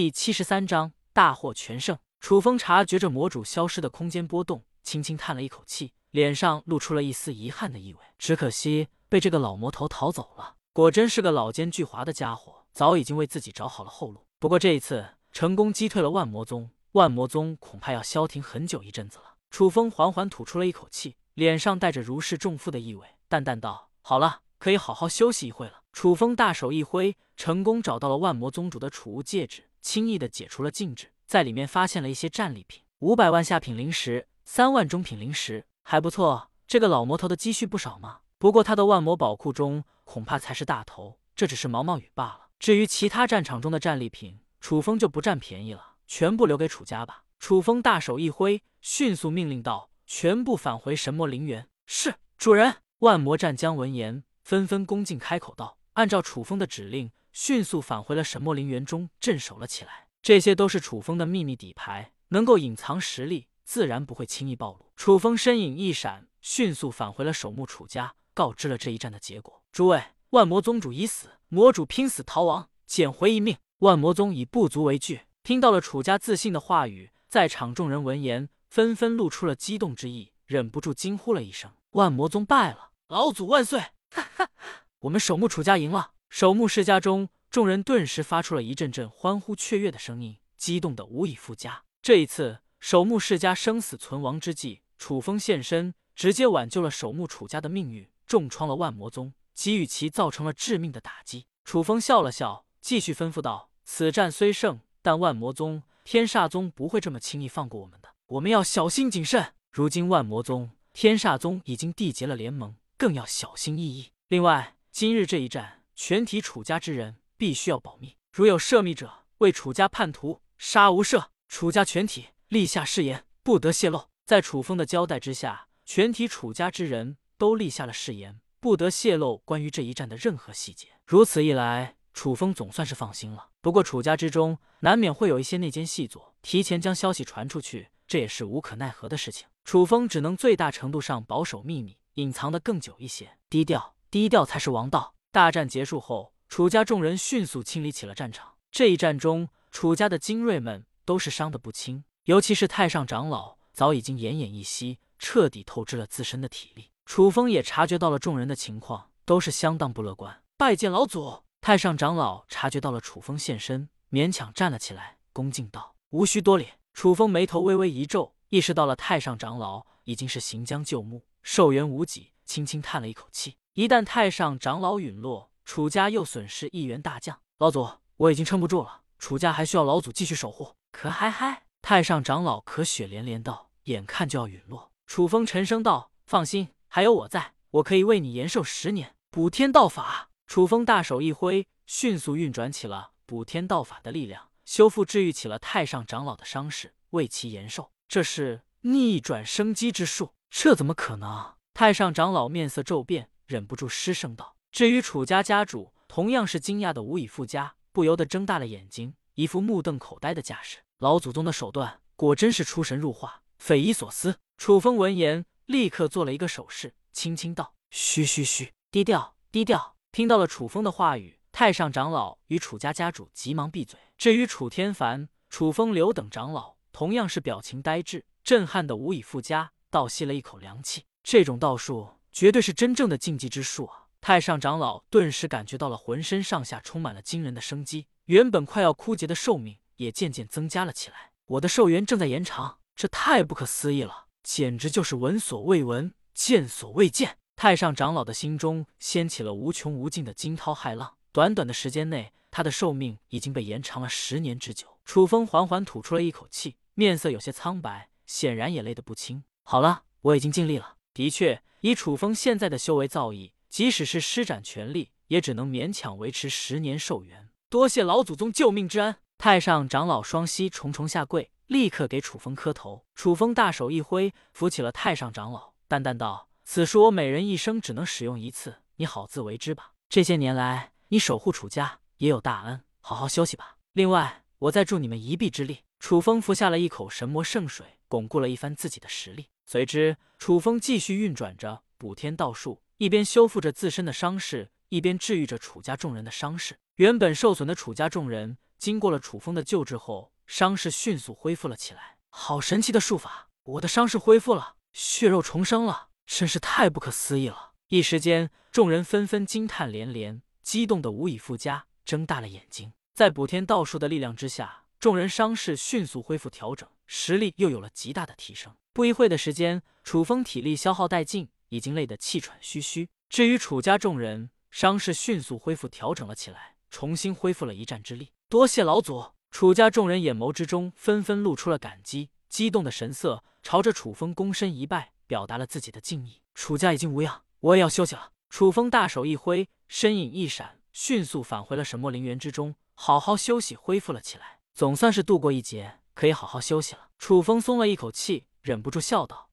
第七十三章大获全胜。楚风察觉着魔主消失的空间波动，轻轻叹了一口气，脸上露出了一丝遗憾的意味。只可惜被这个老魔头逃走了。果真是个老奸巨猾的家伙，早已经为自己找好了后路。不过这一次成功击退了万魔宗，万魔宗恐怕要消停很久一阵子了。楚风缓缓吐出了一口气，脸上带着如释重负的意味，淡淡道：“好了，可以好好休息一会了。”楚风大手一挥，成功找到了万魔宗主的储物戒指。轻易的解除了禁制，在里面发现了一些战利品：五百万下品灵石，三万中品灵石，还不错。这个老魔头的积蓄不少嘛。不过他的万魔宝库中恐怕才是大头，这只是毛毛雨罢了。至于其他战场中的战利品，楚风就不占便宜了，全部留给楚家吧。楚风大手一挥，迅速命令道：“全部返回神魔陵园。”是主人。万魔战将闻言，纷纷恭敬开口道：“按照楚风的指令。”迅速返回了神魔陵园中镇守了起来。这些都是楚风的秘密底牌，能够隐藏实力，自然不会轻易暴露。楚风身影一闪，迅速返回了守墓楚家，告知了这一战的结果。诸位，万魔宗主已死，魔主拼死逃亡，捡回一命。万魔宗以不足为惧。听到了楚家自信的话语，在场众人闻言，纷纷露出了激动之意，忍不住惊呼了一声：“万魔宗败了！老祖万岁！哈哈，我们守墓楚家赢了！”守墓世家中，众人顿时发出了一阵阵欢呼雀跃的声音，激动的无以复加。这一次，守墓世家生死存亡之际，楚风现身，直接挽救了守墓楚家的命运，重创了万魔宗，给予其造成了致命的打击。楚风笑了笑，继续吩咐道：“此战虽胜，但万魔宗、天煞宗不会这么轻易放过我们的，我们要小心谨慎。如今万魔宗、天煞宗已经缔结了联盟，更要小心翼翼。另外，今日这一战。”全体楚家之人必须要保密，如有涉密者，为楚家叛徒杀无赦。楚家全体立下誓言，不得泄露。在楚风的交代之下，全体楚家之人都立下了誓言，不得泄露关于这一战的任何细节。如此一来，楚风总算是放心了。不过楚家之中难免会有一些内奸细作，提前将消息传出去，这也是无可奈何的事情。楚风只能最大程度上保守秘密，隐藏的更久一些，低调，低调才是王道。大战结束后，楚家众人迅速清理起了战场。这一战中，楚家的精锐们都是伤得不轻，尤其是太上长老，早已经奄奄一息，彻底透支了自身的体力。楚风也察觉到了众人的情况，都是相当不乐观。拜见老祖！太上长老察觉到了楚风现身，勉强站了起来，恭敬道：“无需多礼。”楚风眉头微微一皱，意识到了太上长老已经是行将就木，寿元无几，轻轻叹了一口气。一旦太上长老陨落，楚家又损失一员大将。老祖，我已经撑不住了，楚家还需要老祖继续守护。可嗨嗨！太上长老咳血连连道：“眼看就要陨落。”楚风沉声道：“放心，还有我在，我可以为你延寿十年。”补天道法！楚风大手一挥，迅速运转起了补天道法的力量，修复治愈起了太上长老的伤势，为其延寿。这是逆转生机之术，这怎么可能？太上长老面色骤变。忍不住失声道：“至于楚家家主，同样是惊讶的无以复加，不由得睁大了眼睛，一副目瞪口呆的架势。老祖宗的手段果真是出神入化，匪夷所思。”楚风闻言，立刻做了一个手势，轻轻道：“嘘嘘嘘，低调低调。”听到了楚风的话语，太上长老与楚家家主急忙闭嘴。至于楚天凡、楚风流等长老，同样是表情呆滞，震撼的无以复加，倒吸了一口凉气。这种道术。绝对是真正的禁忌之术啊！太上长老顿时感觉到了浑身上下充满了惊人的生机，原本快要枯竭的寿命也渐渐增加了起来。我的寿元正在延长，这太不可思议了，简直就是闻所未闻、见所未见。太上长老的心中掀起了无穷无尽的惊涛骇浪。短短的时间内，他的寿命已经被延长了十年之久。楚风缓缓吐出了一口气，面色有些苍白，显然也累得不轻。好了，我已经尽力了。的确。以楚风现在的修为造诣，即使是施展全力，也只能勉强维持十年寿元。多谢老祖宗救命之恩！太上长老双膝重重下跪，立刻给楚风磕头。楚风大手一挥，扶起了太上长老，淡淡道：“此术我每人一生只能使用一次，你好自为之吧。这些年来，你守护楚家也有大恩，好好休息吧。另外，我再助你们一臂之力。”楚风服下了一口神魔圣水，巩固了一番自己的实力。随之，楚风继续运转着补天道术，一边修复着自身的伤势，一边治愈着楚家众人的伤势。原本受损的楚家众人经过了楚风的救治后，伤势迅速恢复了起来。好神奇的术法！我的伤势恢复了，血肉重生了，真是太不可思议了！一时间，众人纷纷惊叹连连，激动的无以复加，睁大了眼睛。在补天道术的力量之下，众人伤势迅速恢复调整，实力又有了极大的提升。不一会的时间，楚风体力消耗殆尽，已经累得气喘吁吁。至于楚家众人，伤势迅速恢复调整了起来，重新恢复了一战之力。多谢老祖！楚家众人眼眸之中纷纷露出了感激、激动的神色，朝着楚风躬身一拜，表达了自己的敬意。楚家已经无恙，我也要休息了。楚风大手一挥，身影一闪，迅速返回了神墨陵园之中，好好休息，恢复了起来。总算是度过一劫，可以好好休息了。楚风松了一口气，忍不住笑道：“